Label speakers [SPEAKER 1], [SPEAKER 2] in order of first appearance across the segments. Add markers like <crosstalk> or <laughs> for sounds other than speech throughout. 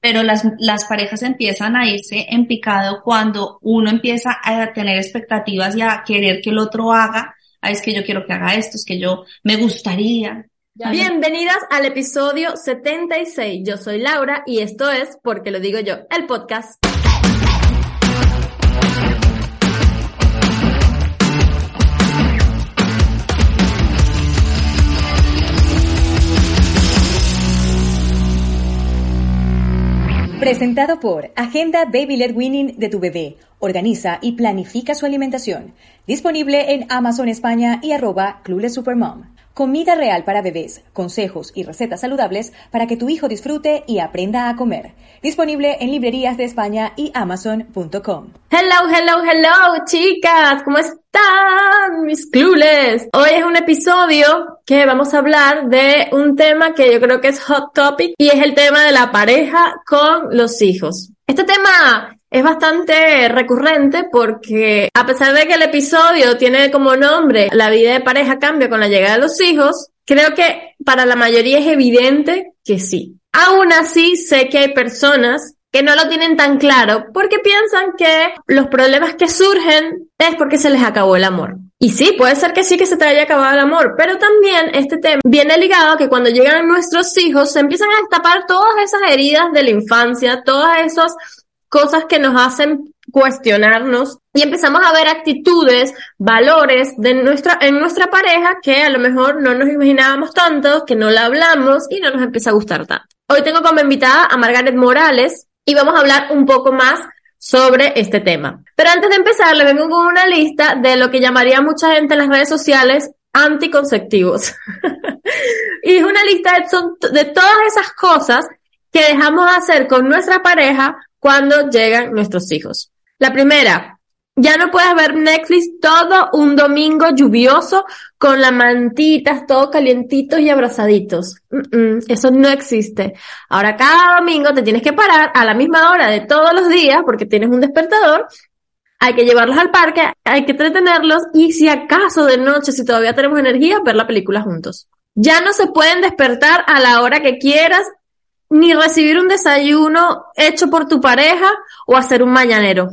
[SPEAKER 1] pero las, las parejas empiezan a irse en picado cuando uno empieza a tener expectativas y a querer que el otro haga, es que yo quiero que haga esto, es que yo me gustaría.
[SPEAKER 2] Bienvenidas al episodio 76. Yo soy Laura y esto es Porque lo digo yo, el podcast.
[SPEAKER 3] Presentado por Agenda Baby Led Winning de tu bebé. Organiza y planifica su alimentación. Disponible en Amazon España y arroba Clueless Supermom. Comida real para bebés, consejos y recetas saludables para que tu hijo disfrute y aprenda a comer. Disponible en librerías de España y amazon.com.
[SPEAKER 2] Hello, hello, hello, chicas, ¿cómo están mis clules? Hoy es un episodio que vamos a hablar de un tema que yo creo que es hot topic y es el tema de la pareja con los hijos. Este tema es bastante recurrente porque a pesar de que el episodio tiene como nombre la vida de pareja cambia con la llegada de los hijos, creo que para la mayoría es evidente que sí. Aún así, sé que hay personas que no lo tienen tan claro porque piensan que los problemas que surgen es porque se les acabó el amor. Y sí, puede ser que sí que se te haya acabado el amor, pero también este tema viene ligado a que cuando llegan nuestros hijos se empiezan a destapar todas esas heridas de la infancia, todas esas cosas que nos hacen cuestionarnos y empezamos a ver actitudes, valores de nuestra, en nuestra pareja que a lo mejor no nos imaginábamos tanto, que no la hablamos y no nos empieza a gustar tanto. Hoy tengo como invitada a Margaret Morales y vamos a hablar un poco más sobre este tema. Pero antes de empezar, le vengo con una lista de lo que llamaría mucha gente en las redes sociales anticonceptivos. <laughs> y es una lista de, de todas esas cosas que dejamos de hacer con nuestra pareja cuando llegan nuestros hijos. La primera, ya no puedes ver Netflix todo un domingo lluvioso con las mantitas, todo calientitos y abrazaditos. eso no existe. Ahora cada domingo te tienes que parar a la misma hora de todos los días porque tienes un despertador. Hay que llevarlos al parque, hay que entretenerlos y si acaso de noche, si todavía tenemos energía, ver la película juntos. Ya no se pueden despertar a la hora que quieras ni recibir un desayuno hecho por tu pareja o hacer un mañanero.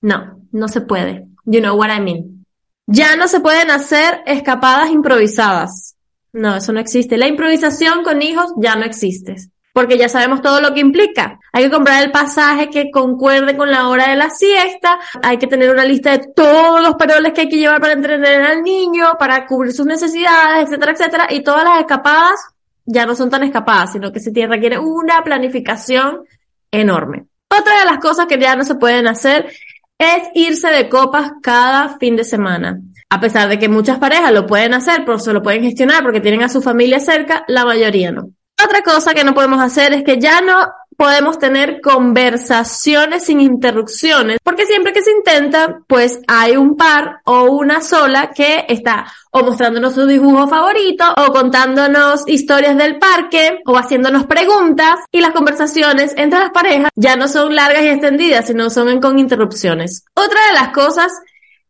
[SPEAKER 2] No, no se puede. You know what I mean. Ya no se pueden hacer escapadas improvisadas. No, eso no existe. La improvisación con hijos ya no existe. Porque ya sabemos todo lo que implica. Hay que comprar el pasaje que concuerde con la hora de la siesta. Hay que tener una lista de todos los paroles que hay que llevar para entretener al niño, para cubrir sus necesidades, etcétera, etcétera. Y todas las escapadas ya no son tan escapadas, sino que se requiere una planificación enorme. Otra de las cosas que ya no se pueden hacer es irse de copas cada fin de semana. A pesar de que muchas parejas lo pueden hacer, pero se lo pueden gestionar porque tienen a su familia cerca, la mayoría no. Otra cosa que no podemos hacer es que ya no podemos tener conversaciones sin interrupciones, porque siempre que se intenta, pues hay un par o una sola que está o mostrándonos su dibujo favorito, o contándonos historias del parque, o haciéndonos preguntas, y las conversaciones entre las parejas ya no son largas y extendidas, sino son con interrupciones. Otra de las cosas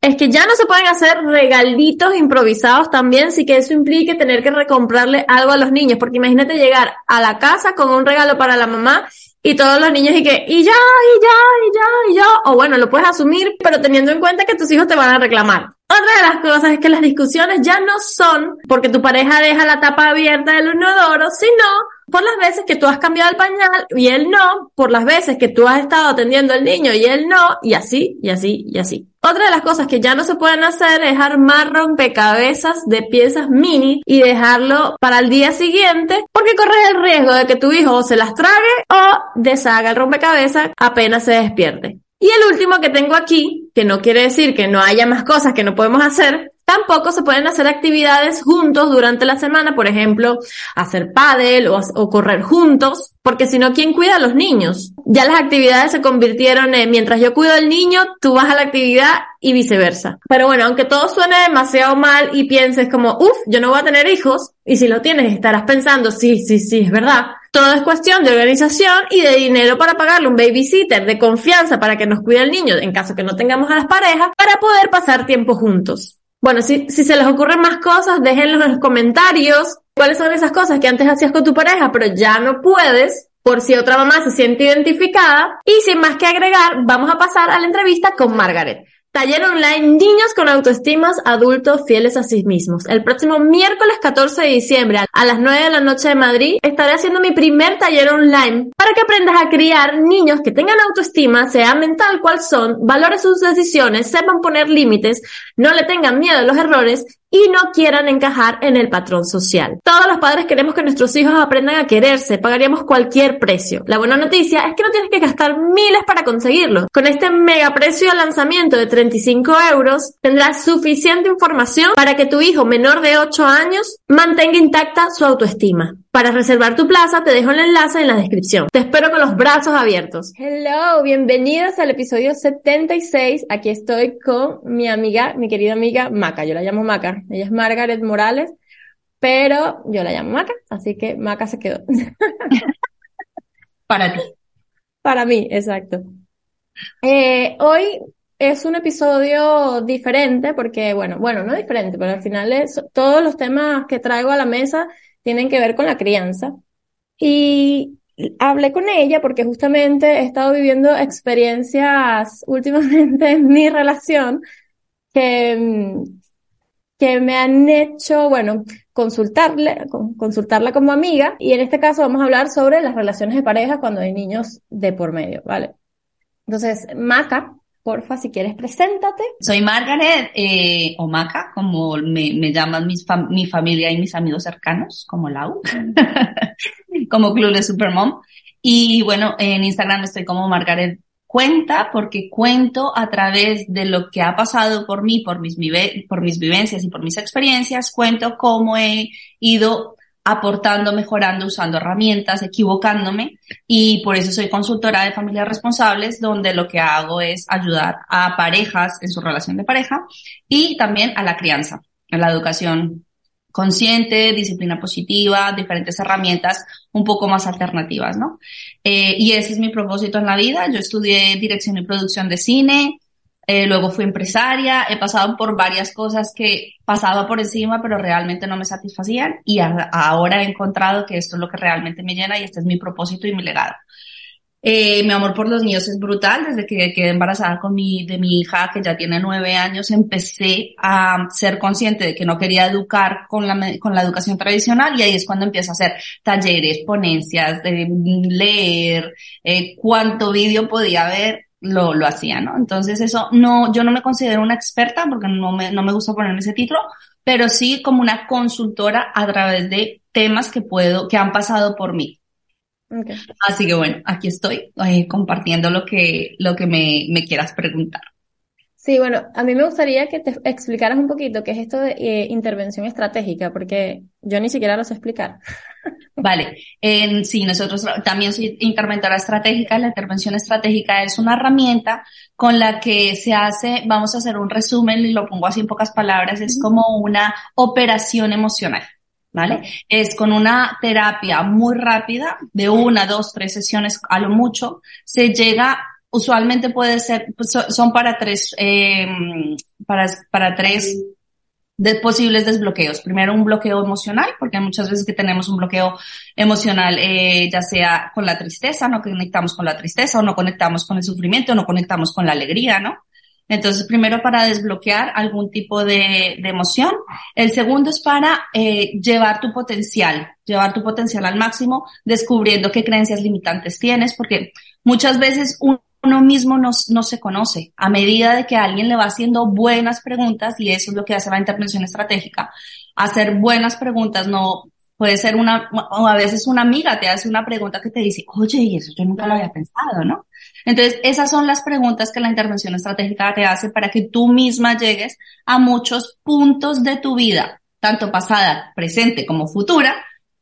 [SPEAKER 2] es que ya no se pueden hacer regalitos improvisados también, sí que eso implique tener que recomprarle algo a los niños, porque imagínate llegar a la casa con un regalo para la mamá y todos los niños y que, y ya, y ya, y ya, y ya, o bueno, lo puedes asumir, pero teniendo en cuenta que tus hijos te van a reclamar. Otra de las cosas es que las discusiones ya no son porque tu pareja deja la tapa abierta del inodoro, sino por las veces que tú has cambiado el pañal y él no, por las veces que tú has estado atendiendo al niño y él no, y así, y así, y así. Otra de las cosas que ya no se pueden hacer es armar rompecabezas de piezas mini y dejarlo para el día siguiente porque corres el riesgo de que tu hijo se las trague o deshaga el rompecabezas apenas se despierte. Y el último que tengo aquí, que no quiere decir que no haya más cosas que no podemos hacer, Tampoco se pueden hacer actividades juntos durante la semana, por ejemplo, hacer pádel o, o, correr juntos, porque si no, ¿quién cuida a los niños? Ya las actividades se convirtieron en mientras yo cuido al niño, tú vas a la actividad y viceversa. Pero bueno, aunque todo suene demasiado mal y pienses como, uff, yo no voy a tener hijos, y si lo tienes estarás pensando, sí, sí, sí, es verdad. Todo es cuestión de organización y de dinero para pagarle un babysitter de confianza para que nos cuide al niño en caso que no tengamos a las parejas para poder pasar tiempo juntos. Bueno, si, se les ocurren más cosas, déjenlo en los comentarios. ¿Cuáles son esas cosas que antes hacías con tu pareja, pero ya no puedes? por si otra mamá se siente identificada. Y sin más que agregar, vamos a pasar a la entrevista con Margaret. Taller online Niños con autoestimas adultos fieles a sí mismos. El próximo miércoles 14 de diciembre a las 9 de la noche de Madrid estaré haciendo mi primer taller online para que aprendas a criar niños que tengan autoestima, sea mental cual son, valoren sus decisiones, sepan poner límites, no le tengan miedo a los errores y no quieran encajar en el patrón social. Todos los padres queremos que nuestros hijos aprendan a quererse, pagaríamos cualquier precio. La buena noticia es que no tienes que gastar miles para conseguirlo. Con este mega precio de lanzamiento de 35 euros, tendrás suficiente información para que tu hijo menor de 8 años mantenga intacta su autoestima. Para reservar tu plaza, te dejo el enlace en la descripción. Te espero con los brazos abiertos. Hello, bienvenidos al episodio 76. Aquí estoy con mi amiga, mi querida amiga Maca. Yo la llamo Maca. Ella es Margaret Morales, pero yo la llamo Maca, así que Maca se quedó.
[SPEAKER 1] Para ti.
[SPEAKER 2] Para mí, exacto. Eh, hoy es un episodio diferente porque, bueno, bueno, no diferente, pero al final es, todos los temas que traigo a la mesa tienen que ver con la crianza. Y hablé con ella porque justamente he estado viviendo experiencias últimamente en mi relación que, que me han hecho, bueno, consultarle, consultarla como amiga y en este caso vamos a hablar sobre las relaciones de pareja cuando hay niños de por medio, ¿vale? Entonces, Maca Porfa, si quieres, preséntate.
[SPEAKER 1] Soy Margaret, eh, o Maca, como me, me llaman mis mi familia y mis amigos cercanos, como Lau, <laughs> como Club de Supermom. Y bueno, en Instagram estoy como Margaret Cuenta, porque cuento a través de lo que ha pasado por mí, por mis, por mis vivencias y por mis experiencias, cuento cómo he ido aportando, mejorando, usando herramientas, equivocándome y por eso soy consultora de familias responsables donde lo que hago es ayudar a parejas en su relación de pareja y también a la crianza, a la educación consciente, disciplina positiva, diferentes herramientas un poco más alternativas, ¿no? Eh, y ese es mi propósito en la vida. Yo estudié dirección y producción de cine, eh, luego fui empresaria, he pasado por varias cosas que pasaba por encima, pero realmente no me satisfacían y ahora he encontrado que esto es lo que realmente me llena y este es mi propósito y mi legado. Eh, mi amor por los niños es brutal. Desde que quedé embarazada con mi, de mi hija, que ya tiene nueve años, empecé a ser consciente de que no quería educar con la, con la educación tradicional y ahí es cuando empiezo a hacer talleres, ponencias, de leer, eh, cuánto vídeo podía ver lo, lo hacía, ¿no? Entonces eso no, yo no me considero una experta porque no me, no me gusta ponerme ese título, pero sí como una consultora a través de temas que puedo, que han pasado por mí. Así que bueno, aquí estoy eh, compartiendo lo que, lo que me, me quieras preguntar.
[SPEAKER 2] Sí, bueno, a mí me gustaría que te explicaras un poquito qué es esto de eh, intervención estratégica, porque yo ni siquiera lo sé explicar. <laughs>
[SPEAKER 1] Vale, en, sí, nosotros también soy interventora estratégica. La intervención estratégica es una herramienta con la que se hace, vamos a hacer un resumen y lo pongo así en pocas palabras, es como una operación emocional. ¿Vale? Es con una terapia muy rápida, de una, dos, tres sesiones a lo mucho, se llega usualmente puede ser, pues, son para tres, eh, para, para tres de posibles desbloqueos. Primero un bloqueo emocional, porque muchas veces que tenemos un bloqueo emocional, eh, ya sea con la tristeza, no conectamos con la tristeza, o no conectamos con el sufrimiento, o no conectamos con la alegría, ¿no? Entonces, primero para desbloquear algún tipo de, de emoción. El segundo es para eh, llevar tu potencial, llevar tu potencial al máximo, descubriendo qué creencias limitantes tienes, porque muchas veces uno mismo no, no, se conoce. A medida de que alguien le va haciendo buenas preguntas, y eso es lo que hace la intervención estratégica, hacer buenas preguntas, no puede ser una, o a veces una amiga te hace una pregunta que te dice, oye, y eso yo nunca lo había pensado, ¿no? Entonces, esas son las preguntas que la intervención estratégica te hace para que tú misma llegues a muchos puntos de tu vida, tanto pasada, presente como futura,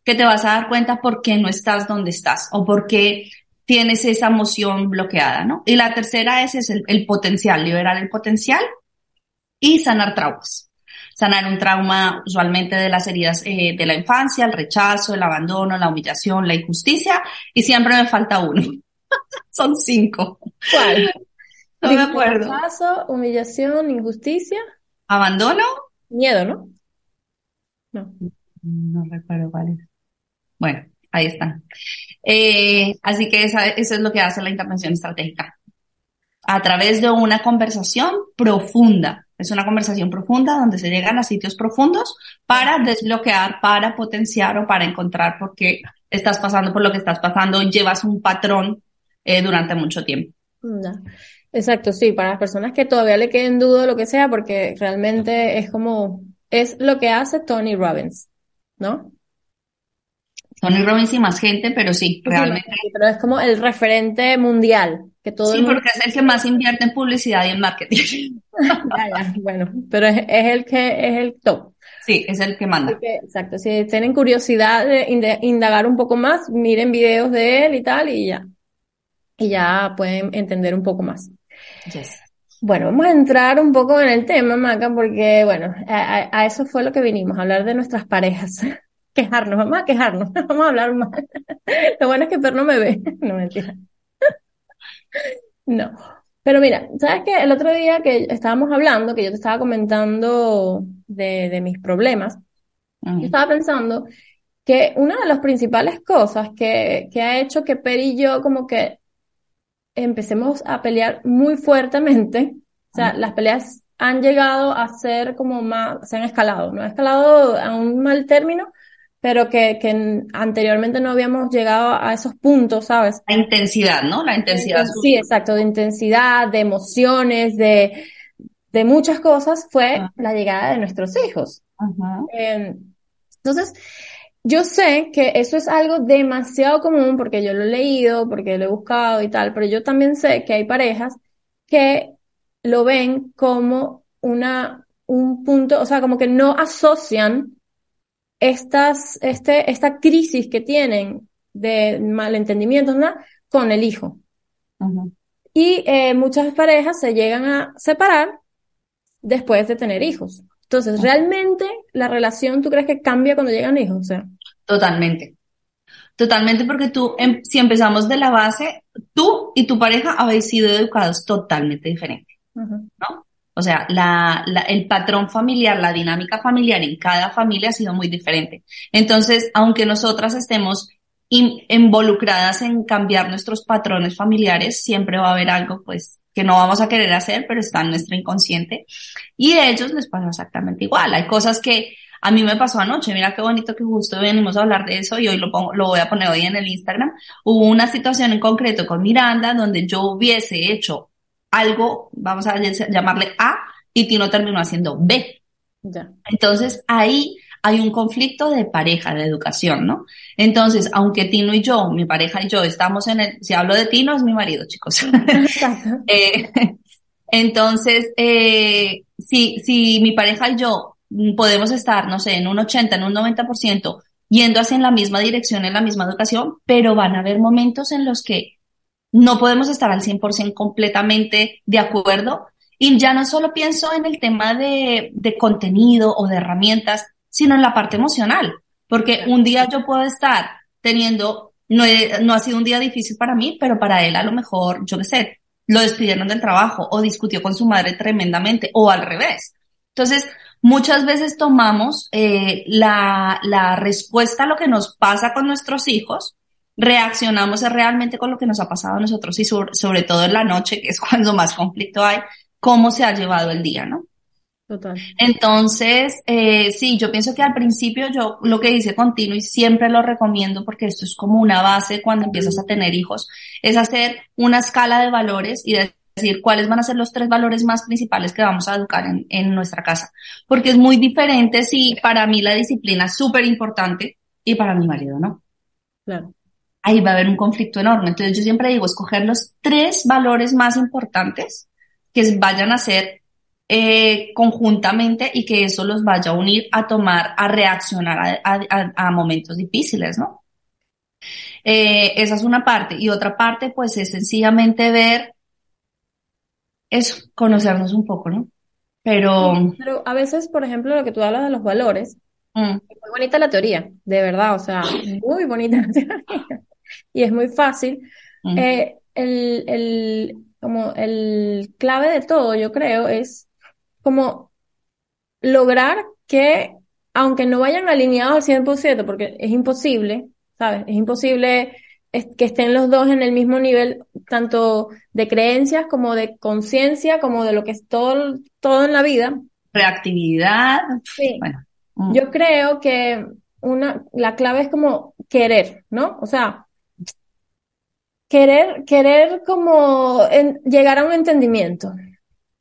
[SPEAKER 1] que te vas a dar cuenta por qué no estás donde estás o por qué tienes esa emoción bloqueada, ¿no? Y la tercera es, es el, potencial, liberar el potencial y sanar traumas. Sanar un trauma usualmente de las heridas eh, de la infancia, el rechazo, el abandono, la humillación, la injusticia, y siempre me falta uno. <laughs> Son cinco.
[SPEAKER 2] ¿Cuál?
[SPEAKER 1] No me acuerdo.
[SPEAKER 2] Rechazo, humillación, injusticia.
[SPEAKER 1] Abandono.
[SPEAKER 2] Miedo, ¿no?
[SPEAKER 1] No. No recuerdo cuál es. Bueno, ahí están. Eh, así que esa, eso es lo que hace la intervención estratégica. A través de una conversación profunda. Es una conversación profunda donde se llegan a sitios profundos para desbloquear, para potenciar o para encontrar por qué estás pasando por lo que estás pasando llevas un patrón eh, durante mucho tiempo.
[SPEAKER 2] Exacto, sí, para las personas que todavía le queden duda o lo que sea, porque realmente es como, es lo que hace Tony Robbins, ¿no?
[SPEAKER 1] Tony Robbins y más gente, pero sí, realmente.
[SPEAKER 2] pero es como el referente mundial. Que todo
[SPEAKER 1] sí, porque es el que más invierte en publicidad y en marketing. <laughs>
[SPEAKER 2] ya, ya, bueno, pero es, el que es el top.
[SPEAKER 1] Sí, es el que manda.
[SPEAKER 2] exacto, si tienen curiosidad de indagar un poco más, miren videos de él y tal y ya. Y ya pueden entender un poco más. Bueno, vamos a entrar un poco en el tema, Maca, porque, bueno, a, a eso fue lo que vinimos, a hablar de nuestras parejas quejarnos, vamos a quejarnos, <laughs> vamos a hablar más. Lo bueno es que Fer no me ve, <laughs> no mentira. No. Pero mira, ¿sabes qué? El otro día que estábamos hablando, que yo te estaba comentando de, de mis problemas, yo estaba pensando que una de las principales cosas que, que ha hecho que Per y yo como que empecemos a pelear muy fuertemente, o sea, las peleas han llegado a ser como más, se han escalado, no ha escalado a un mal término, pero que, que anteriormente no habíamos llegado a esos puntos, ¿sabes?
[SPEAKER 1] La intensidad, ¿no? La intensidad.
[SPEAKER 2] Sí, exacto, de intensidad, de emociones, de, de muchas cosas, fue la llegada de nuestros hijos. Em, entonces, yo sé que eso es algo demasiado común porque yo lo he leído, porque lo he buscado y tal, pero yo también sé que hay parejas que lo ven como una, un punto, o sea, como que no asocian estas, este, esta crisis que tienen de malentendimientos ¿no? con el hijo. Y eh, muchas parejas se llegan a separar después de tener hijos. Entonces, ¿realmente la relación tú crees que cambia cuando llegan hijos? O sea,
[SPEAKER 1] Totalmente. Totalmente porque tú, em, si empezamos de la base, tú y tu pareja habéis sido educados totalmente diferentes, ¿no? O sea, la, la, el patrón familiar, la dinámica familiar en cada familia ha sido muy diferente. Entonces, aunque nosotras estemos involucradas en cambiar nuestros patrones familiares, siempre va a haber algo, pues, que no vamos a querer hacer, pero está en nuestro inconsciente. Y a ellos les pasa exactamente igual. Hay cosas que a mí me pasó anoche, mira qué bonito que justo venimos a hablar de eso y hoy lo, pongo, lo voy a poner hoy en el Instagram. Hubo una situación en concreto con Miranda donde yo hubiese hecho algo, vamos a llamarle A, y Tino terminó haciendo B. Entonces ahí hay un conflicto de pareja, de educación, ¿no? Entonces, aunque Tino y yo, mi pareja y yo, estamos en el, si hablo de Tino, es mi marido, chicos. <laughs> <laughs> eh, entonces, eh, si, si mi pareja y yo podemos estar, no sé, en un 80, en un 90%, yendo hacia en la misma dirección, en la misma educación, pero van a haber momentos en los que no podemos estar al 100% completamente de acuerdo. Y ya no solo pienso en el tema de, de contenido o de herramientas, sino en la parte emocional. Porque un día yo puedo estar teniendo, no, no ha sido un día difícil para mí, pero para él a lo mejor, yo qué sé, lo despidieron del trabajo o discutió con su madre tremendamente o al revés. Entonces, muchas veces tomamos eh, la, la respuesta a lo que nos pasa con nuestros hijos reaccionamos realmente con lo que nos ha pasado a nosotros y sobre, todo en la noche, que es <laughs> cuando más conflicto hay, cómo se ha llevado el día, ¿no?
[SPEAKER 2] Total.
[SPEAKER 1] Entonces, eh, sí, yo pienso que al principio yo lo que hice continuo y siempre lo recomiendo porque esto es como una base cuando empiezas a tener hijos, es hacer una escala de valores y decir cuáles van a ser los tres valores más principales que vamos a educar en, en nuestra casa. Porque es muy diferente si para mí la disciplina es súper importante y para mi marido no.
[SPEAKER 2] Claro
[SPEAKER 1] ahí va a haber un conflicto enorme. Entonces yo siempre digo, escoger los tres valores más importantes que vayan a ser eh, conjuntamente y que eso los vaya a unir a tomar, a reaccionar a, momentos difíciles, ¿no? Eh, esa es una parte. Y otra parte, pues, es sencillamente ver eso, conocernos un poco, ¿no? Pero...
[SPEAKER 2] Pero a veces, por ejemplo, lo que tú hablas de los valores, mm. muy bonita la teoría, de verdad, o sea, muy bonita la teoría <laughs> y es muy fácil. Eh, el, el, como el clave de todo, yo creo, es como lograr que, aunque no vayan alineados al 100%, porque es imposible, ¿sabes? Es imposible que estén los dos en el mismo nivel, tanto de creencias como de conciencia, como de lo que es todo, todo en la vida.
[SPEAKER 1] Reactividad.
[SPEAKER 2] Sí. Bueno. Mm. Yo creo que una, la clave es como querer, ¿no? O sea, querer, querer como llegar a un entendimiento.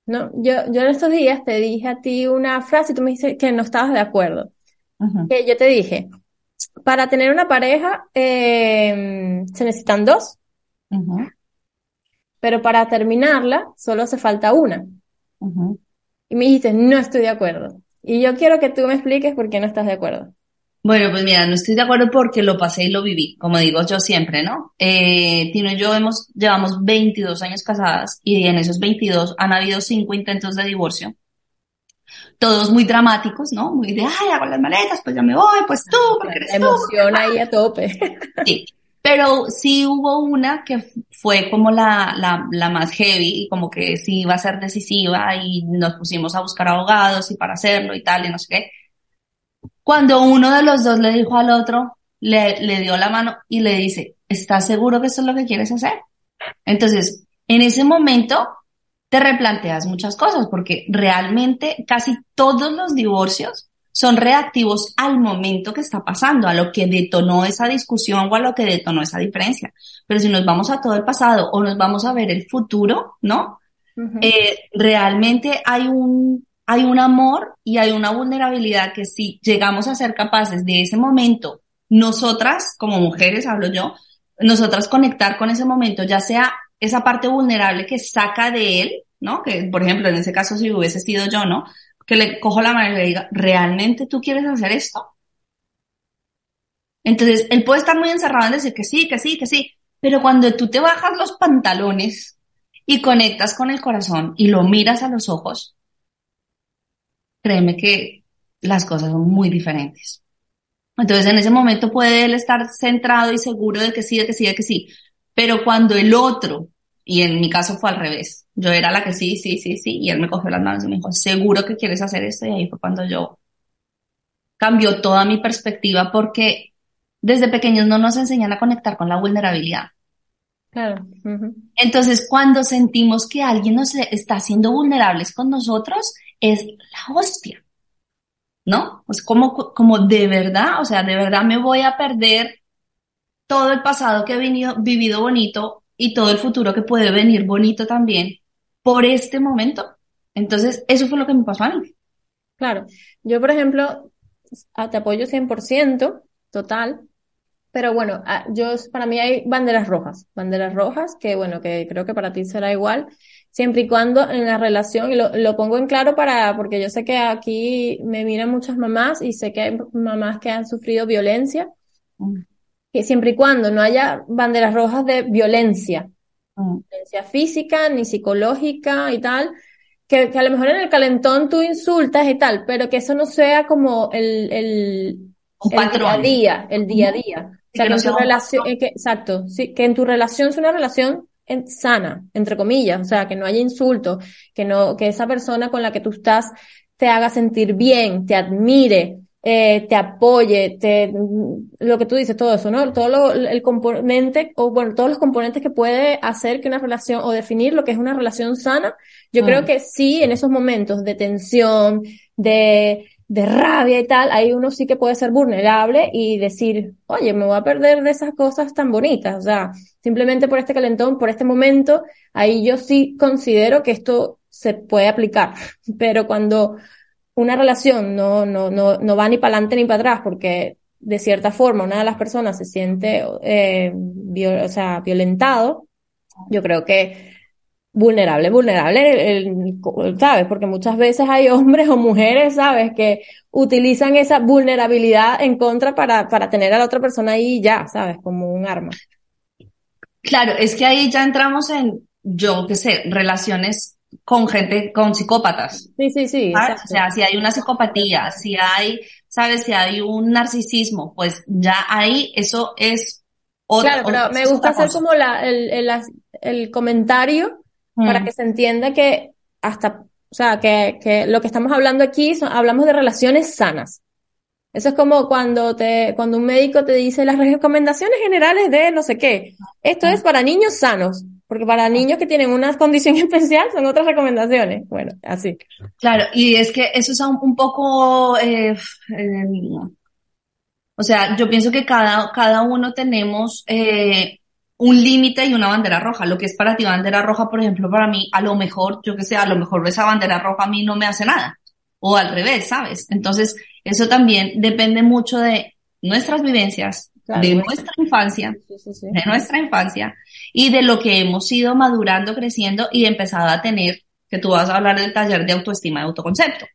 [SPEAKER 2] ¿no? Yo, yo en estos días te dije a ti una frase y tú me dijiste que no estabas de acuerdo. Que yo te dije, para tener una pareja eh, se necesitan dos, pero para terminarla solo hace falta una. Y me dijiste, no estoy de acuerdo. Y yo quiero que tú me expliques por qué no estás de acuerdo.
[SPEAKER 1] Bueno, pues mira, no estoy de acuerdo porque lo pasé y lo viví, como digo yo siempre, ¿no? Eh, Tino y yo hemos, llevamos 22 años casadas y en esos 22 han habido cinco intentos de divorcio. Todos muy dramáticos, ¿no? Muy de, ay, hago las maletas, pues ya me voy, pues tú, porque eres
[SPEAKER 2] Emoción ahí <laughs> a tope.
[SPEAKER 1] Sí. Pero sí hubo una que fue como la, la, la más heavy y como que sí iba a ser decisiva y nos pusimos a buscar abogados y para hacerlo y tal y no sé qué cuando uno de los dos le dijo al otro, le, le dio la mano y le dice, ¿estás seguro que esto es lo que quieres hacer? Entonces, en ese momento te replanteas muchas cosas porque realmente casi todos los divorcios son reactivos al momento que está pasando, a lo que detonó esa discusión o a lo que detonó esa diferencia. Pero si nos vamos a todo el pasado o nos vamos a ver el futuro, ¿no? eh, realmente hay un, hay un amor y hay una vulnerabilidad que si llegamos a ser capaces de ese momento, nosotras, como mujeres, hablo yo, nosotras conectar con ese momento, ya sea esa parte vulnerable que saca de él, ¿no? Que, por ejemplo, en ese caso, si hubiese sido yo, ¿no? Que le cojo la mano y le diga, ¿realmente tú quieres hacer esto? Entonces, él puede estar muy encerrado en decir que sí, que sí, que sí, pero cuando tú te bajas los pantalones y conectas con el corazón y lo miras a los ojos, créeme que las cosas son muy diferentes. Entonces en ese momento puede él estar centrado y seguro de que sí, de que sí, de que sí. Pero cuando el otro, y en mi caso fue al revés, yo era la que sí, sí, sí, sí, y él me cogió las manos y me dijo, seguro que quieres hacer esto, y ahí fue cuando yo cambió toda mi perspectiva porque desde pequeños no nos enseñan a conectar con la vulnerabilidad.
[SPEAKER 2] Claro.
[SPEAKER 1] Entonces, cuando sentimos que alguien nos está haciendo vulnerables con nosotros, es la hostia. ¿No? Pues como, como de verdad, o sea, de verdad me voy a perder todo el pasado que he venido, vivido bonito y todo el futuro que puede venir bonito también por este momento. Entonces, eso fue lo que me pasó a mí.
[SPEAKER 2] Claro. Yo, por ejemplo, te apoyo 100%, total. Pero bueno, yo, para mí hay banderas rojas. Banderas rojas que, bueno, que creo que para ti será igual siempre y cuando en la relación, y lo, lo, pongo en claro para, porque yo sé que aquí me miran muchas mamás y sé que hay mamás que han sufrido violencia, mm. que siempre y cuando no haya banderas rojas de violencia, mm. violencia física ni psicológica y tal, que, que, a lo mejor en el calentón tú insultas y tal, pero que eso no sea como el, el, el día a día, el día a día. O sea, que, en tu relación, que, exacto, sí, que en tu relación es una relación sana, entre comillas, o sea, que no haya insultos, que no, que esa persona con la que tú estás te haga sentir bien, te admire, eh, te apoye, te, lo que tú dices, todo eso, ¿no? Todo lo, el componente, o bueno, todos los componentes que puede hacer que una relación, o definir lo que es una relación sana, yo creo mm. que sí, en esos momentos de tensión, de, de rabia y tal, ahí uno sí que puede ser vulnerable y decir, oye, me voy a perder de esas cosas tan bonitas. O sea, simplemente por este calentón, por este momento, ahí yo sí considero que esto se puede aplicar. <laughs> Pero cuando una relación no, no, no, no va ni para adelante ni para atrás, porque de cierta forma una de las personas se siente, eh, o sea, violentado, yo creo que vulnerable, vulnerable, ¿sabes? Porque muchas veces hay hombres o mujeres, ¿sabes? Que utilizan esa vulnerabilidad en contra para, para tener a la otra persona ahí ya, ¿sabes? Como un arma.
[SPEAKER 1] Claro, es que ahí ya entramos en, yo qué sé, relaciones con gente, con psicópatas.
[SPEAKER 2] Sí, sí, sí.
[SPEAKER 1] O sea, si hay una psicopatía, si hay, ¿sabes? Si hay un narcisismo, pues ya ahí eso es
[SPEAKER 2] otra Claro, pero me gusta hacer como la, el, el, el comentario para mm. que se entienda que hasta, o sea, que, que lo que estamos hablando aquí son, hablamos de relaciones sanas. Eso es como cuando te, cuando un médico te dice las recomendaciones generales de no sé qué. Esto es para niños sanos, porque para niños que tienen una condición <laughs> especial son otras recomendaciones. Bueno, así.
[SPEAKER 1] Claro, y es que eso es un, un poco, eh, eh, o sea, yo pienso que cada, cada uno tenemos eh, un límite y una bandera roja. Lo que es para ti bandera roja, por ejemplo, para mí, a lo mejor, yo que sé, a lo mejor esa bandera roja a mí no me hace nada. O al revés, ¿sabes? Entonces, eso también depende mucho de nuestras vivencias, de nuestra infancia, de nuestra infancia y de lo que hemos ido madurando, creciendo y empezado a tener, que tú vas a hablar del taller de autoestima y autoconcepto.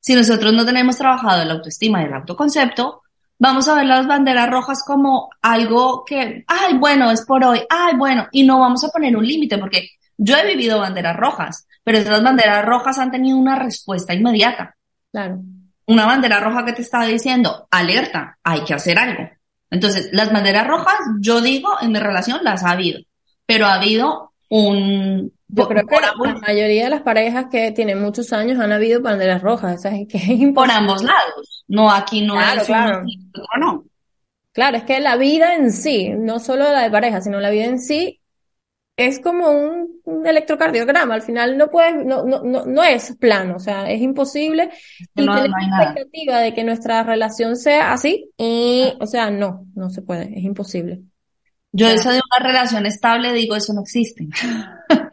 [SPEAKER 1] Si nosotros no tenemos trabajado el autoestima y el autoconcepto, vamos a ver las banderas rojas como algo que, ay, bueno, es por hoy, ay, bueno, y no vamos a poner un límite porque yo he vivido banderas rojas, pero esas banderas rojas han tenido una respuesta inmediata.
[SPEAKER 2] Claro.
[SPEAKER 1] Una bandera roja que te estaba diciendo, alerta, hay que hacer algo. Entonces, las banderas rojas, yo digo, en mi relación las ha habido, pero ha habido un,
[SPEAKER 2] yo creo que la mayoría de las parejas que tienen muchos años han habido banderas rojas, o que es
[SPEAKER 1] Por ambos lados, no aquí no
[SPEAKER 2] claro,
[SPEAKER 1] es
[SPEAKER 2] claro.
[SPEAKER 1] no.
[SPEAKER 2] Claro, es que la vida en sí, no solo la de pareja, sino la vida en sí, es como un, un electrocardiograma. Al final no puedes, no, no, no, no es plano, o sea, es imposible. Y tener la
[SPEAKER 1] nada.
[SPEAKER 2] expectativa de que nuestra relación sea así, y, o sea, no, no se puede, es imposible.
[SPEAKER 1] Yo
[SPEAKER 2] Claro.
[SPEAKER 1] eso de una relación estable digo, eso no existe. <laughs>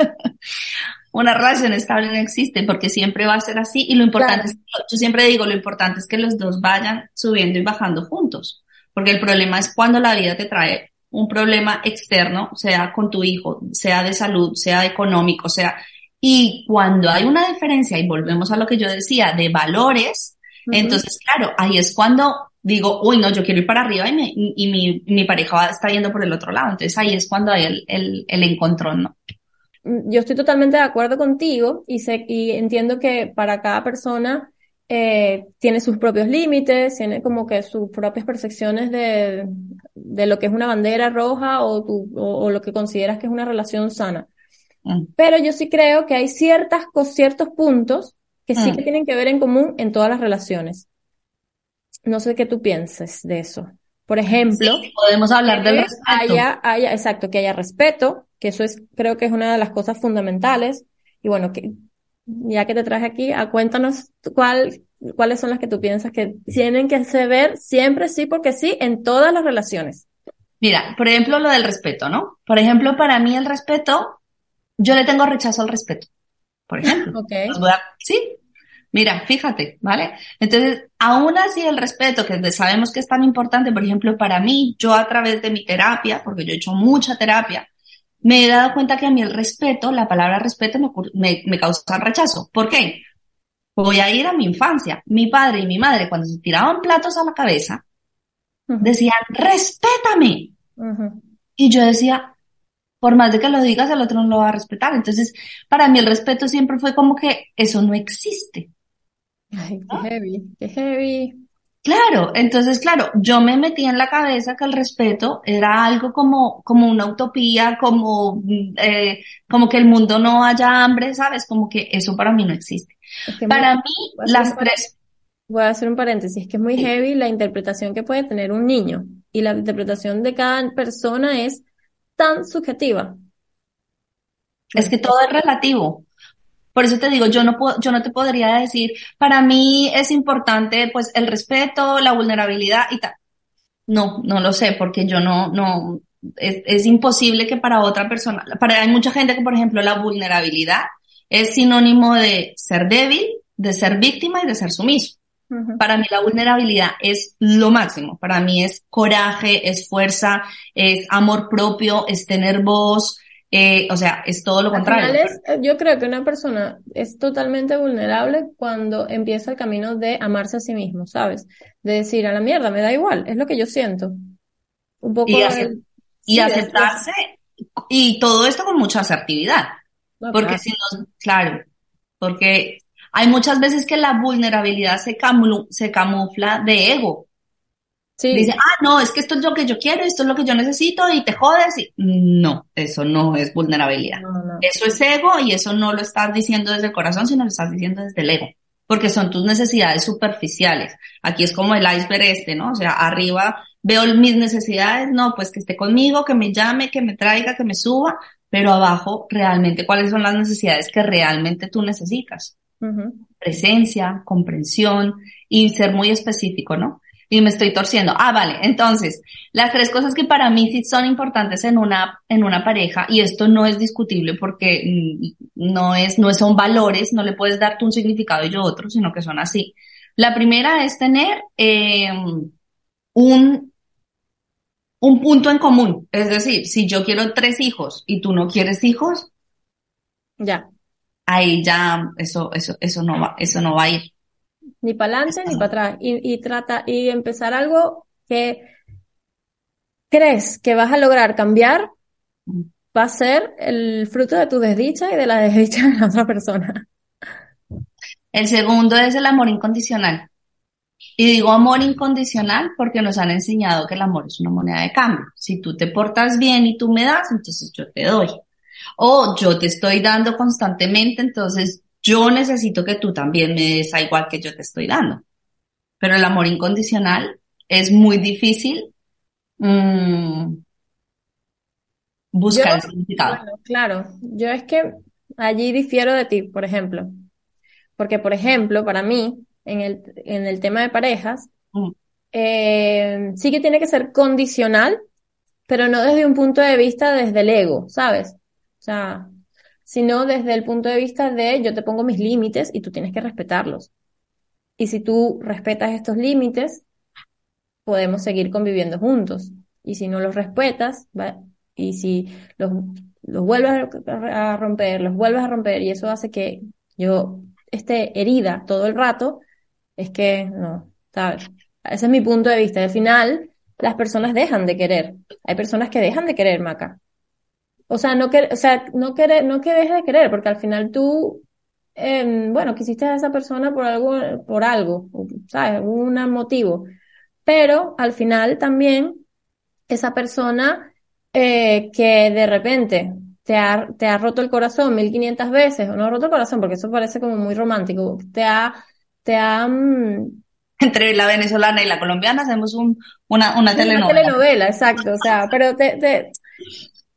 [SPEAKER 1] Una relación estable no existe porque siempre va a ser así y lo importante
[SPEAKER 2] Claro.
[SPEAKER 1] es, yo siempre digo, lo importante es que los dos vayan subiendo y bajando juntos, porque el problema es cuando la vida te trae un problema externo, sea con tu hijo, sea de salud, sea económico, sea, y cuando hay una diferencia, y volvemos a lo que yo decía, de valores, entonces, claro, ahí es cuando digo, uy, no, yo quiero ir para arriba y, me- y mi, mi pareja va- está yendo por el otro lado. Entonces ahí es cuando hay el, el, el encontrón, ¿no?
[SPEAKER 2] Mm, Yo estoy totalmente de acuerdo contigo y sé y entiendo que para cada persona eh, tiene sus propios límites, tiene como que sus propias percepciones de, de lo que es una bandera roja o, tu, o, o lo que consideras que es una relación sana.
[SPEAKER 1] Mm.
[SPEAKER 2] Pero yo sí creo que hay ciertas, ciertos puntos que sí
[SPEAKER 1] Mm.
[SPEAKER 2] que tienen que ver en común en todas las relaciones. No sé qué tú pienses de eso. Por ejemplo,
[SPEAKER 1] Sí, podemos hablar respeto.
[SPEAKER 2] haya, haya, exacto, que haya respeto, que eso es, creo que es una de las cosas fundamentales. Y bueno, que ya que te traje aquí, a cuéntanos cuál, cuáles son las que tú piensas que tienen que se ver siempre sí porque sí en todas las relaciones.
[SPEAKER 1] Mira, por ejemplo, lo del respeto, ¿no? Por ejemplo, para mí el respeto, yo le tengo rechazo al respeto. Por ejemplo. <laughs>
[SPEAKER 2] Ok.
[SPEAKER 1] Os voy a- Sí, mira, fíjate, ¿vale? Entonces, aún así el respeto, que sabemos que es tan importante, por ejemplo, para mí, yo a través de mi terapia, porque yo he hecho mucha terapia, me he dado cuenta que a mí el respeto, la palabra respeto me, me, me causa rechazo. ¿Por qué? Voy a ir a mi infancia. Mi padre y mi madre, cuando se tiraban platos a la cabeza, decían, respétame. Y yo decía, por más de que lo digas, el otro no lo va a respetar. Entonces, para mí el respeto siempre fue como que eso no existe.
[SPEAKER 2] Ay, qué heavy, qué heavy.
[SPEAKER 1] Claro, entonces, claro, yo me metí en la cabeza que el respeto era algo como, como una utopía, como, mm, eh, como que el mundo no haya hambre, ¿sabes? Como que eso para mí no existe.
[SPEAKER 2] Es que
[SPEAKER 1] Para
[SPEAKER 2] muy-
[SPEAKER 1] mí, las tres,
[SPEAKER 2] Voy a hacer un paréntesis, que es muy heavy la interpretación que puede tener un niño y la interpretación de cada persona es tan subjetiva.
[SPEAKER 1] es que todo es relativo. Por eso te digo, yo no puedo, yo no te podría decir, para mí es importante, pues, el respeto, la vulnerabilidad y tal. No, no lo sé, porque yo no, no, es, es imposible que para otra persona, para, hay mucha gente que, por ejemplo, la vulnerabilidad es sinónimo de ser débil, de ser víctima y de ser sumiso.
[SPEAKER 2] Ujú.
[SPEAKER 1] Para mí la vulnerabilidad es lo máximo. Para mí es coraje, es fuerza, es amor propio, es tener voz, eh, o sea, es todo lo
[SPEAKER 2] Al
[SPEAKER 1] contrario.
[SPEAKER 2] es, yo creo que una persona es totalmente vulnerable cuando empieza el camino de amarse a sí mismo, ¿sabes? De decir, a la mierda, me da igual, es lo que yo siento. Un poco
[SPEAKER 1] Y,
[SPEAKER 2] el-
[SPEAKER 1] y
[SPEAKER 2] sí, es-
[SPEAKER 1] aceptarse, y todo esto con mucha asertividad.
[SPEAKER 2] no,
[SPEAKER 1] Porque
[SPEAKER 2] claro.
[SPEAKER 1] si no, claro, porque hay muchas veces que la vulnerabilidad se camufla, se camufla de ego.
[SPEAKER 2] Sí,
[SPEAKER 1] Dice, ah, no, es que esto es lo que yo quiero, esto es lo que yo necesito y te jodes. Y... No, eso no es vulnerabilidad.
[SPEAKER 2] no, no.
[SPEAKER 1] Eso es ego y eso no lo estás diciendo desde el corazón, sino lo estás diciendo desde el ego. porque son tus necesidades superficiales. Aquí es como el iceberg este, ¿no? O sea, arriba veo mis necesidades, no, pues que esté conmigo, que me llame, que me traiga, que me suba, pero abajo realmente cuáles son las necesidades que realmente tú necesitas. Presencia, comprensión y ser muy específico, ¿no? Y me estoy torciendo. Ah, vale. Entonces, las tres cosas que para mí sí son importantes en una, en una pareja, y esto no es discutible porque mm, no es, no son valores, no le puedes dar tú un significado y yo otro, sino que son así. La primera es tener eh, un, un punto en común. Es decir, si yo quiero tres hijos y tú no quieres hijos,
[SPEAKER 2] ya.
[SPEAKER 1] Ahí ya, eso, eso, eso no va, eso no va a ir
[SPEAKER 2] ni para adelante ni para atrás. Y, y trata, y empezar algo que crees que vas a lograr cambiar, va a ser el fruto de tu desdicha y de la desdicha de la otra persona.
[SPEAKER 1] El segundo es el amor incondicional. Y digo amor incondicional porque nos han enseñado que el amor es una moneda de cambio. Si tú te portas bien y tú me das, entonces yo te doy. O yo te estoy dando constantemente, entonces yo necesito que tú también me des a igual que yo te estoy dando. Pero el amor incondicional es muy difícil mm, buscar el significado.
[SPEAKER 2] claro, yo es que allí difiero de ti, por ejemplo. Porque, por ejemplo, para mí, en el, en el tema de parejas, mm. eh, sí que tiene que ser condicional, pero no desde un punto de vista desde el ego, ¿sabes? O sea, sino desde el punto de vista de yo te pongo mis límites y tú tienes que respetarlos. Y si tú respetas estos límites, podemos seguir conviviendo juntos. Y si no los respetas, y si los, los vuelves a romper, los vuelves a romper, y eso hace que yo esté herida todo el rato, es que no, ¿sabes? Ese es mi punto de vista. Al final, las personas dejan de querer. Hay personas que dejan de querer, Maca. O sea, no que, o sea, no querer, no que dejes de querer, porque al final tú, eh, bueno, quisiste a esa persona por algo, por algo, ¿sabes? Un motivo. Pero al final también esa persona eh, que de repente te ha, te ha roto el corazón 1500 veces, o no ha roto el corazón, porque eso parece como muy romántico, te ha, te ha, mm,
[SPEAKER 1] entre la venezolana y la colombiana hacemos un, una, una telenovela.
[SPEAKER 2] Una telenovela, exacto, o sea, pero te, te,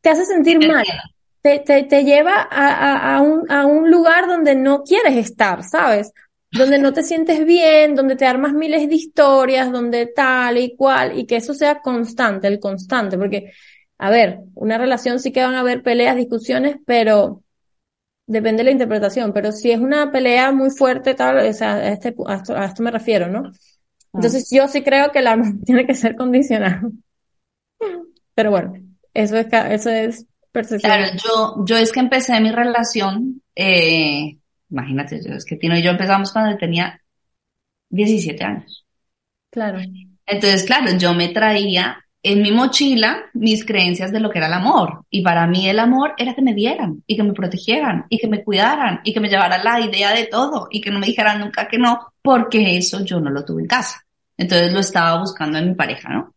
[SPEAKER 2] te hace sentir mal, te, te, te lleva a, a, a, un, a un lugar donde no quieres estar, ¿sabes? Donde no te sientes bien, donde te armas miles de historias, donde tal y cual, y que eso sea constante, el constante, porque, a ver, una relación sí que van a haber peleas, discusiones, pero depende de la interpretación, pero si es una pelea muy fuerte, tal, o sea, a, este, a, esto, a esto me refiero, ¿no? Entonces yo sí creo que el amor <laughs> tiene que ser condicionado. Pero bueno. Eso es, eso es percepción.
[SPEAKER 1] Claro, yo, yo es que empecé mi relación, eh, imagínate, yo, es que Tino y yo empezamos cuando tenía 17 años.
[SPEAKER 2] Claro.
[SPEAKER 1] Entonces, claro, yo me traía en mi mochila mis creencias de lo que era el amor. Y para mí el amor era que me dieran y que me protegieran y que me cuidaran y que me llevaran la idea de todo y que no me dijeran nunca que no, porque eso yo no lo tuve en casa. Entonces lo estaba buscando en mi pareja, ¿no?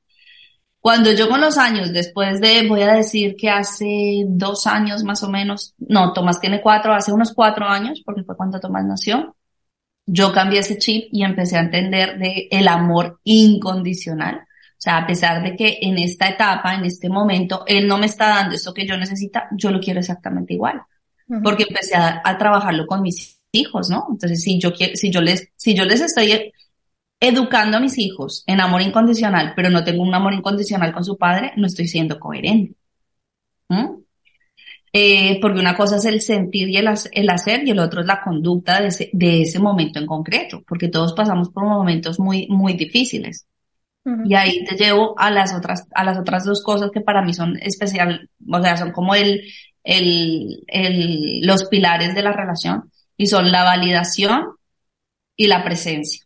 [SPEAKER 1] Cuando yo con los años, después de, voy a decir que hace dos años más o menos, no, Tomás tiene cuatro, hace unos cuatro años, porque fue cuando Tomás nació, yo cambié ese chip y empecé a entender de el amor incondicional. O sea, a pesar de que en esta etapa, en este momento, él no me está dando eso que yo necesito, yo lo quiero exactamente igual. Porque empecé a, a, trabajarlo con mis hijos, ¿no? Entonces, si yo si yo les, si yo les estoy educando a mis hijos en amor incondicional, pero no tengo un amor incondicional con su padre, no estoy siendo coherente. ¿Mm? Eh, porque una cosa es el sentir y el, hacer y el otro es la conducta de ese, de ese, momento en concreto, porque todos pasamos por momentos muy, muy difíciles. Y ahí te llevo a las otras, a las otras dos cosas que para mí son especial, o sea, son como el, el, el, los pilares de la relación y son la validación y la presencia.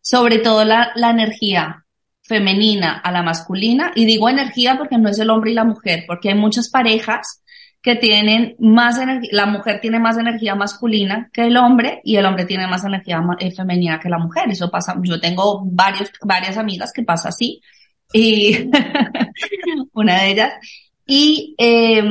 [SPEAKER 1] Sobre todo la, la energía femenina a la masculina, y digo energía porque no es el hombre y la mujer, porque hay muchas parejas que tienen más energía, la mujer tiene más energía masculina que el hombre y el hombre tiene más energía eh, femenina que la mujer. Eso pasa, yo tengo varios, varias amigas que pasa así, y <laughs> una de ellas, y eh,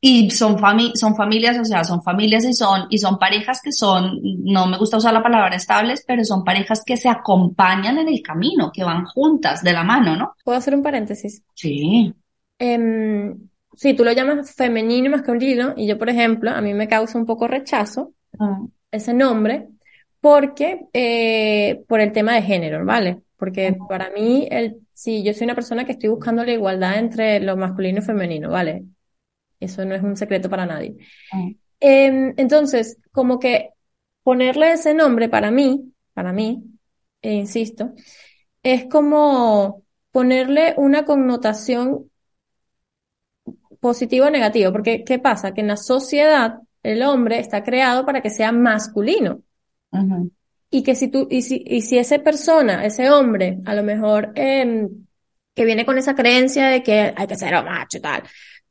[SPEAKER 1] y son, fami son familias, o sea, son familias y son, y son parejas que son, no me gusta usar la palabra estables, pero son parejas que se acompañan en el camino, que van juntas de la mano, ¿no?
[SPEAKER 2] ¿Puedo hacer un paréntesis?
[SPEAKER 1] Sí.
[SPEAKER 2] Eh, sí, tú lo llamas femenino y masculino, y yo, por ejemplo, a mí me causa un poco rechazo
[SPEAKER 1] Mm.
[SPEAKER 2] ese nombre, porque, eh, por el tema de género, ¿vale? Porque
[SPEAKER 1] Ujú.
[SPEAKER 2] para mí, el, sí, yo soy una persona que estoy buscando la igualdad entre lo masculino y femenino, ¿vale? Eso no es un secreto para nadie.
[SPEAKER 1] Mm.
[SPEAKER 2] Em, entonces, como que ponerle ese nombre para mí, para mí, e insisto, es como ponerle una connotación positiva o negativa, porque ¿qué pasa? Que en la sociedad el hombre está creado para que sea masculino. Y que si tú, y si, y si esa persona, ese hombre, a lo mejor em, que viene con esa creencia de que hay que ser macho y tal,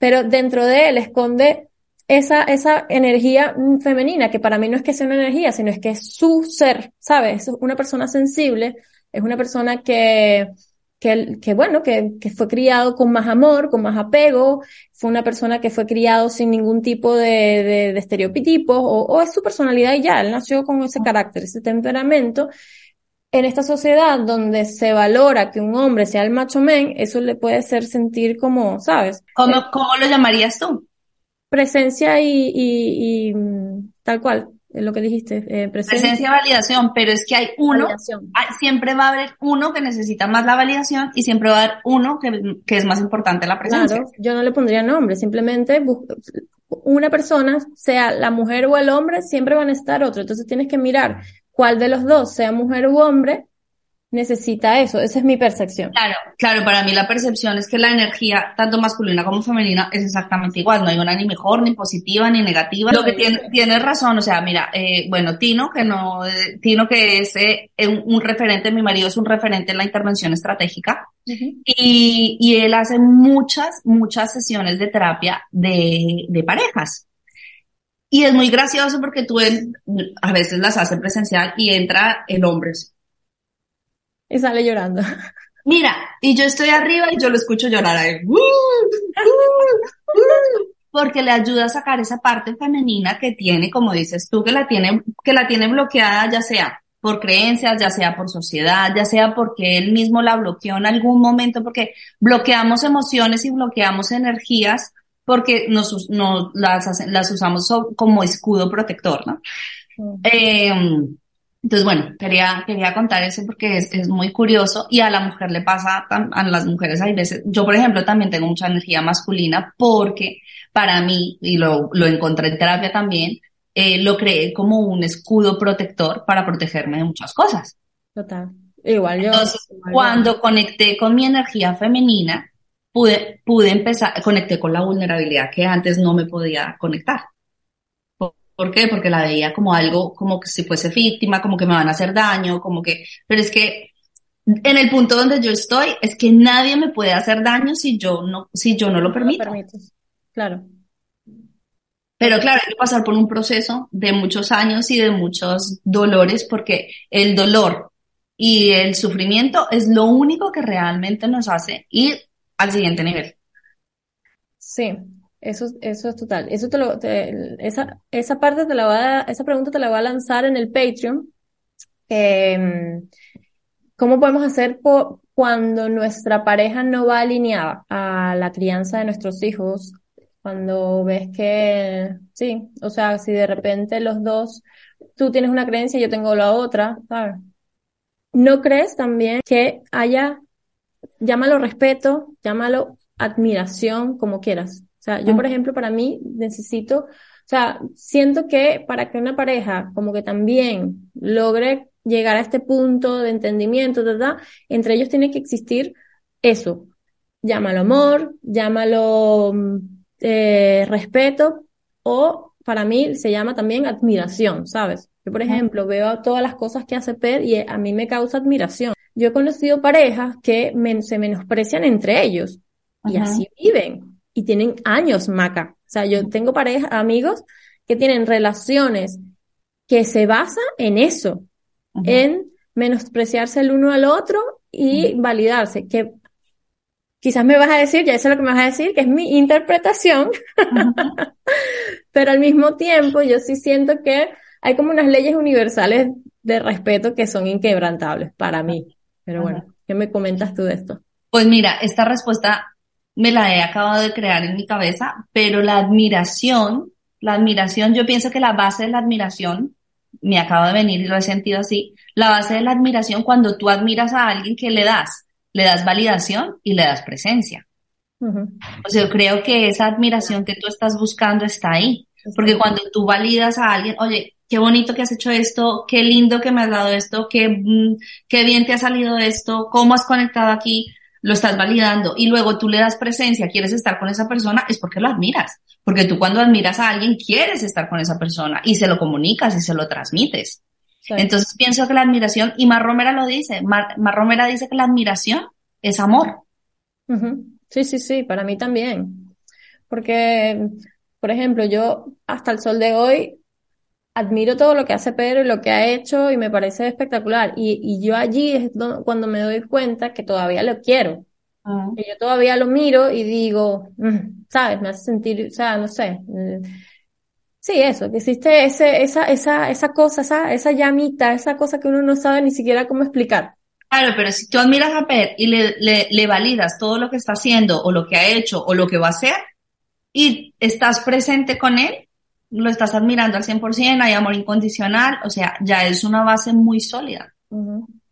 [SPEAKER 2] pero dentro de él esconde esa, esa energía femenina, que para mí no es que sea una energía, sino es que es su ser, ¿sabes? Es una persona sensible, es una persona que, que, que bueno, que, que fue criado con más amor, con más apego, fue una persona que fue criado sin ningún tipo de, de, de estereotipos, o, o es su personalidad y ya, él nació con ese carácter, ese temperamento. En esta sociedad donde se valora que un hombre sea el macho men, eso le puede hacer sentir como, ¿sabes?
[SPEAKER 1] ¿Cómo, cómo lo llamarías tú?
[SPEAKER 2] Presencia y, y, y mm, tal cual, es lo que dijiste, eh, presencia,
[SPEAKER 1] Presencia, validación, pero es que hay uno, hay- siempre va a haber uno que necesita más la validación y siempre va a haber uno que, que es más importante la presencia.
[SPEAKER 2] Claro, yo no le pondría nombre, simplemente una persona, sea la mujer o el hombre, siempre van a estar otro. Entonces tienes que mirar cuál de los dos, sea mujer u hombre, necesita eso. Esa es mi percepción.
[SPEAKER 1] Claro, claro, para mí la percepción es que la energía, tanto masculina como femenina, es exactamente igual. No hay una ni mejor, ni positiva, ni negativa. Lo que tiene, tienes razón, o sea, mira, eh, bueno, Tino, que no, eh, Tino que es eh, un, un referente, mi marido es un referente en la intervención estratégica y, y él hace muchas, muchas sesiones de terapia de, de parejas. Y es muy gracioso porque tú en- a veces las hace presencial y entra el hombre.
[SPEAKER 2] Y sale llorando.
[SPEAKER 1] Mira, y yo estoy arriba y yo lo escucho llorar a él. ¡Uh! ¡Uh! ¡Uh! Porque le ayuda a sacar esa parte femenina que tiene, como dices tú, que la tiene, que la tiene bloqueada, ya sea por creencias, ya sea por sociedad, ya sea porque él mismo la bloqueó en algún momento, porque bloqueamos emociones y bloqueamos energías porque nos, nos las, las usamos como escudo protector, ¿no? Eh, entonces, bueno, quería, quería contar eso porque es, es muy curioso y a la mujer le pasa, a las mujeres hay veces, yo por ejemplo también tengo mucha energía masculina porque para mí, y lo, lo encontré en terapia también, eh, lo creé como un escudo protector para protegerme de muchas cosas.
[SPEAKER 2] Total. Igual yo.
[SPEAKER 1] Entonces,
[SPEAKER 2] igual yo.
[SPEAKER 1] cuando conecté con mi energía femenina, pude, pude empezar, conecté con la vulnerabilidad que antes no me podía conectar. ¿Por qué? Porque la veía como algo, como que si fuese víctima, como que me van a hacer daño, como que, pero es que en el punto donde yo estoy, es que nadie me puede hacer daño si yo no, si yo no lo
[SPEAKER 2] No
[SPEAKER 1] permito.
[SPEAKER 2] permites. Claro.
[SPEAKER 1] Pero claro, hay que pasar por un proceso de muchos años y de muchos dolores porque el dolor y el sufrimiento es lo único que realmente nos hace ir al siguiente nivel.
[SPEAKER 2] Sí, eso, eso es total. Eso te lo, te- esa, esa parte te la voy a, esa pregunta te la voy a lanzar en el Patreon. Eh, ¿cómo podemos hacer po- cuando nuestra pareja no va alineada a la crianza de nuestros hijos? Cuando ves que, sí, o sea, si de repente los dos, tú tienes una creencia y yo tengo la otra, ¿sabes? ¿No crees también que haya llámalo respeto, llámalo admiración, como quieras. O sea, yo, por
[SPEAKER 1] Mm.
[SPEAKER 2] ejemplo, para mí necesito, o sea, siento que para que una pareja como que también logre llegar a este punto de entendimiento, ¿verdad? Entre ellos tiene que existir eso. Llámalo amor, llámalo mm, eh, respeto o para mí se llama también admiración, ¿sabes? Yo, por ejemplo, veo todas las cosas que hace Per y a mí me causa admiración. Yo he conocido parejas que men- se menosprecian entre ellos y así viven y tienen años, Maca. O sea, yo tengo parejas, amigos que tienen relaciones que se basan en eso, en menospreciarse el uno al otro y validarse. Que, quizás me vas a decir, ya eso es lo que me vas a decir, que es mi interpretación, <laughs> pero al mismo tiempo yo sí siento que hay como unas leyes universales de respeto que son inquebrantables para mí. Pero bueno, ¿qué me comentas tú de esto?
[SPEAKER 1] Pues mira, esta respuesta me la he acabado de crear en mi cabeza, pero la admiración, la admiración, yo pienso que la base de la admiración, me acaba de venir y lo he sentido así, la base de la admiración cuando tú admiras a alguien que le das le das validación y le das presencia. O sea, yo creo que esa admiración que tú estás buscando está ahí. Porque cuando tú validas a alguien, oye, qué bonito que has hecho esto, qué lindo que me has dado esto, qué, mm, qué bien te ha salido esto, cómo has conectado aquí, lo estás validando y luego tú le das presencia, quieres estar con esa persona, es porque lo admiras. Porque tú cuando admiras a alguien quieres estar con esa persona y se lo comunicas y se lo transmites. Entonces pienso que la admiración, y Mar Romera lo dice, Mar, Romera dice que la admiración es amor.
[SPEAKER 2] Sí, sí, sí, para mí también. Porque, por ejemplo, yo hasta el sol de hoy admiro todo lo que hace Pedro y lo que ha hecho y me parece espectacular. Y, y yo allí es cuando me doy cuenta que todavía lo quiero. Ah. Que yo todavía lo miro y digo, mm", ¿sabes? Me hace sentir, o sea, no sé. Sí, eso, que existe ese, esa, esa, esa cosa, esa, esa llamita, esa cosa que uno no sabe ni siquiera cómo explicar.
[SPEAKER 1] Claro, pero si tú admiras a Per y le, le, le validas todo lo que está haciendo o lo que ha hecho o lo que va a hacer y estás presente con él, lo estás admirando al 100%, hay amor incondicional, o sea, ya es una base muy sólida.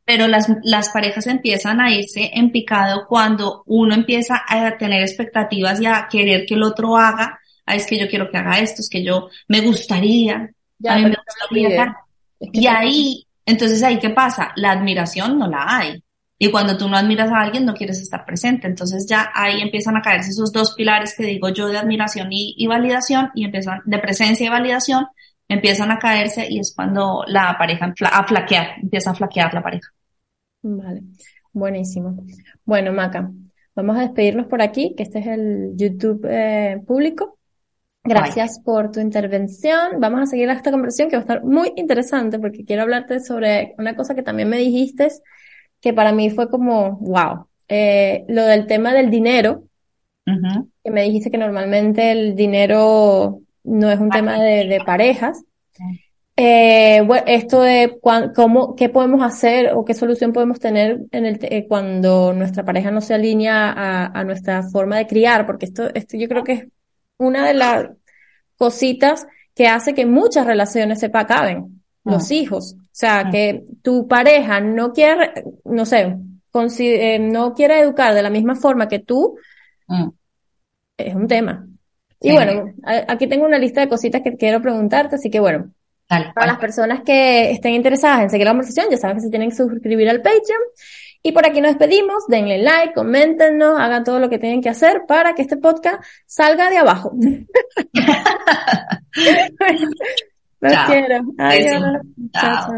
[SPEAKER 1] Pero las, las parejas empiezan a irse en picado cuando uno empieza a tener expectativas y a querer que el otro haga ah, es que yo quiero que haga esto, es que yo me gustaría, a mí me gustaría. y ahí, entonces ahí qué pasa? La admiración no la hay. Y cuando tú no admiras a alguien, no quieres estar presente. Entonces ya ahí empiezan a caerse esos dos pilares que digo yo de admiración y, validación, y empiezan, de presencia y validación, empiezan a caerse y es cuando la pareja a flaquear, empieza a flaquear la pareja.
[SPEAKER 2] Vale, buenísimo. Bueno, Maca, vamos a despedirnos por aquí, que este es el YouTube eh, público. Gracias por tu intervención. Vamos a seguir esta conversación que va a estar muy interesante porque quiero hablarte sobre una cosa que también me dijiste que para mí fue como, wow, eh, lo del tema del dinero, que me dijiste que normalmente el dinero no es un tema de, parejas. Eh, esto de cómo, qué podemos hacer o qué solución podemos tener en el, eh, cuando nuestra pareja no se alinea a, a, nuestra forma de criar, porque esto, esto yo creo que es una de las cositas que hace que muchas relaciones se acaben. Los ah. hijos. O sea, ah. que tu pareja no quiere, no sé, eh, no quiere educar de la misma forma que tú, ah. es un tema. Y bueno, aquí tengo una lista de cositas que quiero preguntarte, así que bueno, para las personas que estén interesadas en seguir la conversación, ya saben que se tienen que suscribir al Patreon. Y por aquí nos despedimos, denle like, coméntenos, hagan todo lo que tienen que hacer para que este podcast salga de abajo. <laughs> <laughs> los quiero. Adiós. chao.